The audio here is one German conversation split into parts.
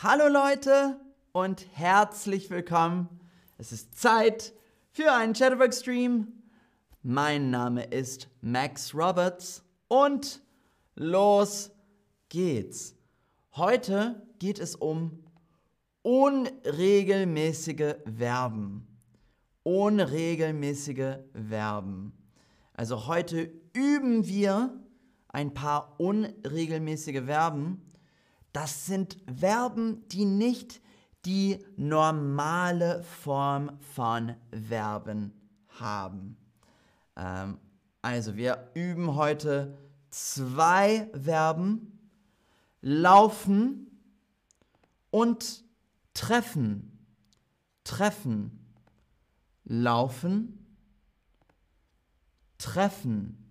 Hallo Leute und herzlich willkommen. Es ist Zeit für einen Chatterbox Stream. Mein Name ist Max Roberts und los geht's. Heute geht es um unregelmäßige Verben. Unregelmäßige Verben. Also heute üben wir ein paar unregelmäßige Verben. Das sind Verben, die nicht die normale Form von Verben haben. Ähm, also wir üben heute zwei Verben, laufen und treffen. Treffen. Laufen. Treffen.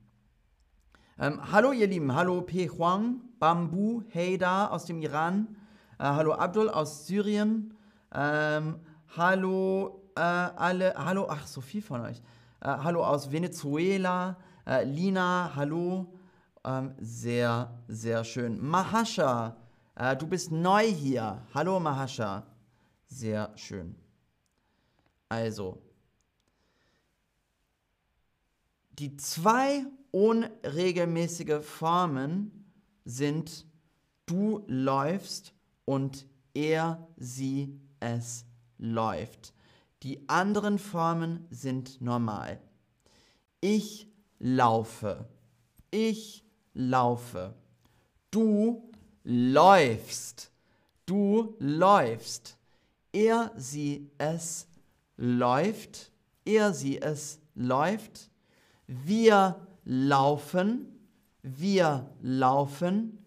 Ähm, hallo ihr Lieben, hallo P. Huang, Bambu, Heida aus dem Iran, äh, hallo Abdul aus Syrien, ähm, hallo äh, alle, hallo, ach so viel von euch, äh, hallo aus Venezuela, äh, Lina, hallo, ähm, sehr, sehr schön. Mahasha, äh, du bist neu hier, hallo Mahasha, sehr schön. Also, die zwei unregelmäßige Formen sind du läufst und er, sie, es läuft. Die anderen Formen sind normal. Ich laufe. Ich laufe. Du läufst. Du läufst. Er, sie, es läuft. Er, sie, es läuft. Wir laufen, wir laufen,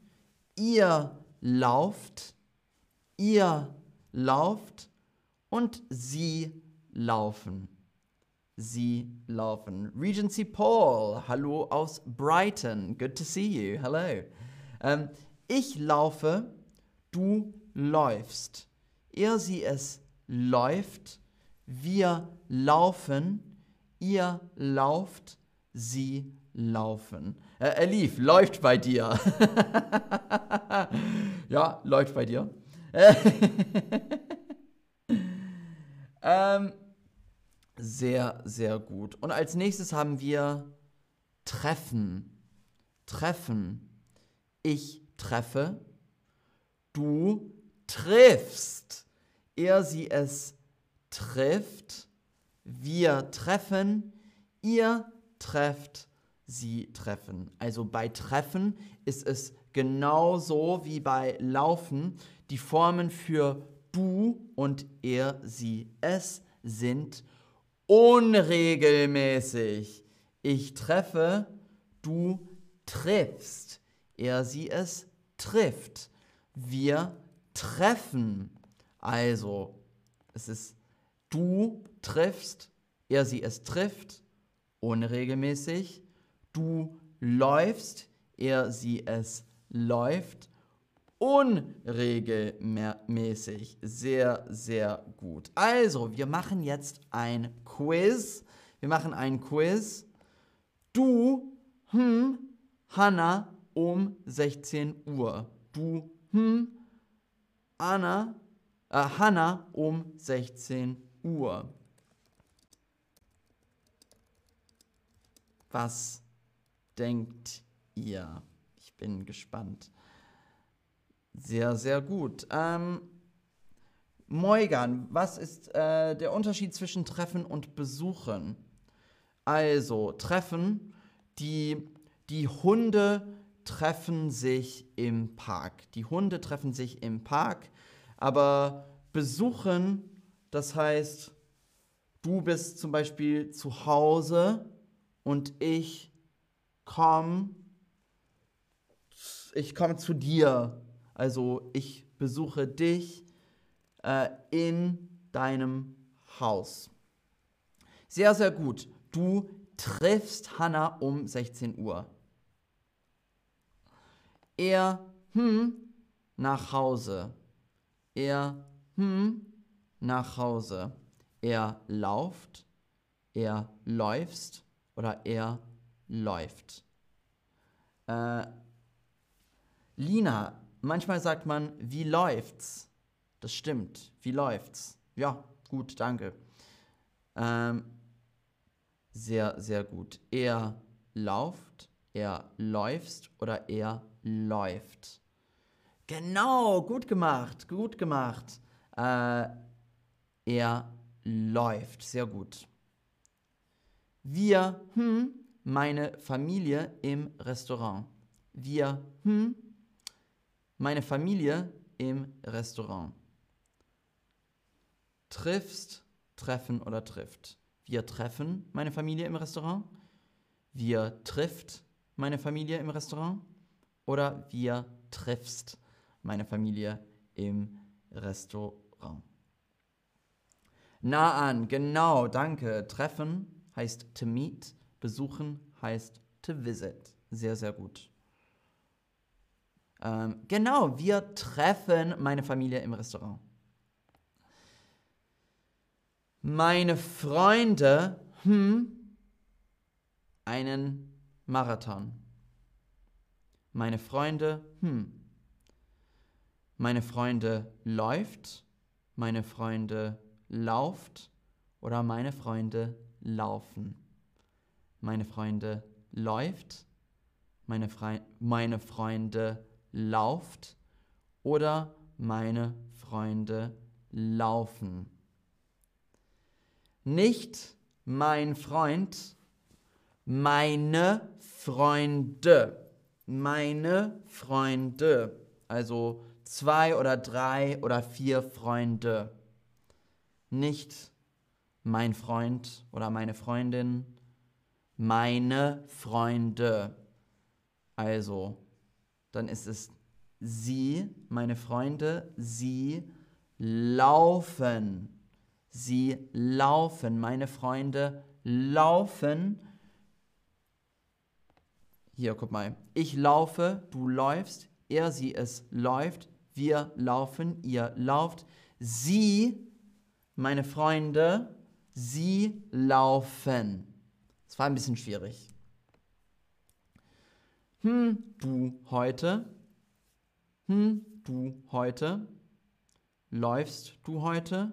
ihr lauft, ihr lauft und sie laufen. Sie laufen. Regency Paul, hallo aus Brighton. Good to see you. Hello. Ähm, ich laufe, du läufst. Er, sie, es läuft. Wir laufen. Ihr lauft. Sie laufen. Äh, er lief, läuft bei dir. ja, läuft bei dir. ähm, sehr, sehr gut. Und als nächstes haben wir treffen. Treffen. Ich treffe. Du triffst. Er, sie, es trifft. Wir treffen. Ihr trefft sie treffen. Also bei Treffen ist es genauso wie bei Laufen. Die Formen für du und er, sie, es sind unregelmäßig. Ich treffe, du triffst. Er, sie, es trifft. Wir treffen. Also, es ist du triffst, er, sie, es trifft. Unregelmäßig du läufst, er, sie, es läuft. Unregelmäßig. Sehr, sehr gut. Also, wir machen jetzt ein Quiz. Wir machen ein Quiz. Du, hm, Hanna um 16 Uhr. Du, hm, Anna, äh, Hanna um 16 Uhr. Was denkt ihr? Ich bin gespannt. Sehr, sehr gut. Ähm, Moigan, was ist äh, der Unterschied zwischen Treffen und Besuchen? Also, Treffen, die, die Hunde treffen sich im Park. Die Hunde treffen sich im Park, aber besuchen, das heißt, du bist zum Beispiel zu Hause und ich komm, ich komme zu dir. Also ich besuche dich äh, in deinem Haus. Sehr, sehr gut. Du triffst Hannah um 16 Uhr. Er, hm, nach Hause. Er, hm, nach Hause. Er lauft. Er läufst. Oder er läuft. Äh, Lina, manchmal sagt man, wie läuft's? Das stimmt. Wie läuft's? Ja, gut, danke. Ähm, sehr, sehr gut. Er lauft, er läufst oder er läuft. Genau, gut gemacht, gut gemacht. Äh, er läuft, sehr gut. Wir, hm, meine Familie im Restaurant. Wir, hm, meine Familie im Restaurant. Triffst, treffen oder trifft. Wir treffen meine Familie im Restaurant. Wir trifft meine Familie im Restaurant. Oder wir triffst meine Familie im Restaurant. Nah an, genau, danke. Treffen heißt to meet, besuchen heißt to visit. Sehr, sehr gut. Ähm, genau, wir treffen meine Familie im Restaurant. Meine Freunde, hm, einen Marathon. Meine Freunde, hm. Meine Freunde läuft, meine Freunde lauft oder meine Freunde laufen. Meine Freunde läuft, meine, Fre meine Freunde lauft oder meine Freunde laufen. Nicht mein Freund, meine Freunde. Meine Freunde. Also zwei oder drei oder vier Freunde. Nicht mein Freund oder meine Freundin. Meine Freunde. Also, dann ist es sie, meine Freunde, sie laufen. Sie laufen, meine Freunde laufen. Hier, guck mal. Ich laufe, du läufst, er, sie, es läuft, wir laufen, ihr lauft. Sie, meine Freunde, sie laufen. Das war ein bisschen schwierig. Hm, du heute. Hm, du heute. Läufst du heute?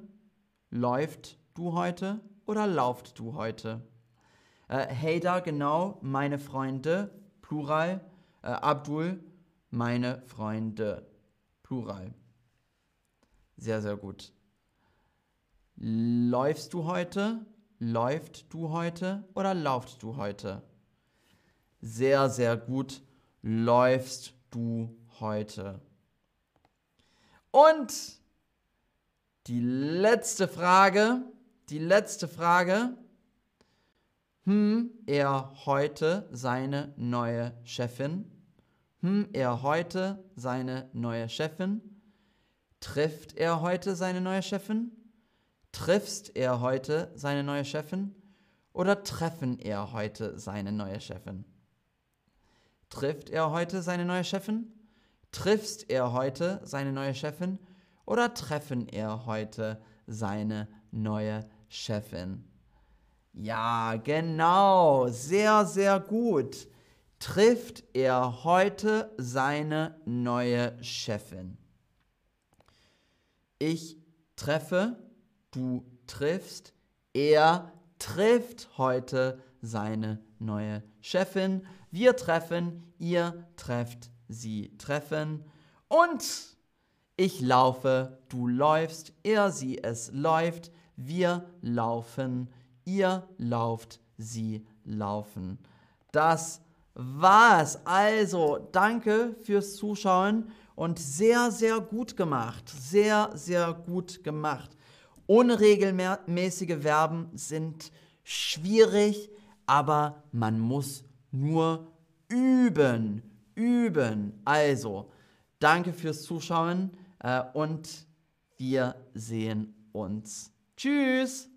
Läuft du heute oder lauft du heute? Äh, Hader, genau, meine Freunde, Plural. Äh, Abdul, meine Freunde, Plural. Sehr, sehr gut. Läufst du heute? Läuft du heute oder laufst du heute? Sehr, sehr gut. Läufst du heute? Und die letzte Frage, die letzte Frage. Hm, er heute seine neue Chefin? Hm, er heute seine neue Chefin? Trifft er heute seine neue Chefin? Triffst er heute seine neue Chefin? Oder treffen er heute seine neue Chefin? Trifft er heute seine neue Chefin? Triffst er heute seine neue Chefin? oder treffen er heute seine neue Chefin? Ja, genau, sehr, sehr gut. Trifft er heute seine neue Chefin? Ich treffe, du triffst, er trifft heute seine neue Chefin. Wir treffen, ihr trefft, sie treffen. Und ich laufe, du läufst, er, sie, es läuft, wir laufen, ihr lauft, sie laufen. Das war's. Also, danke fürs Zuschauen und sehr, sehr gut gemacht. Sehr, sehr gut gemacht. Unregelmäßige Verben sind schwierig, aber man muss nur üben. Üben. Also, danke fürs Zuschauen. Äh, und wir sehen uns. Tschüss!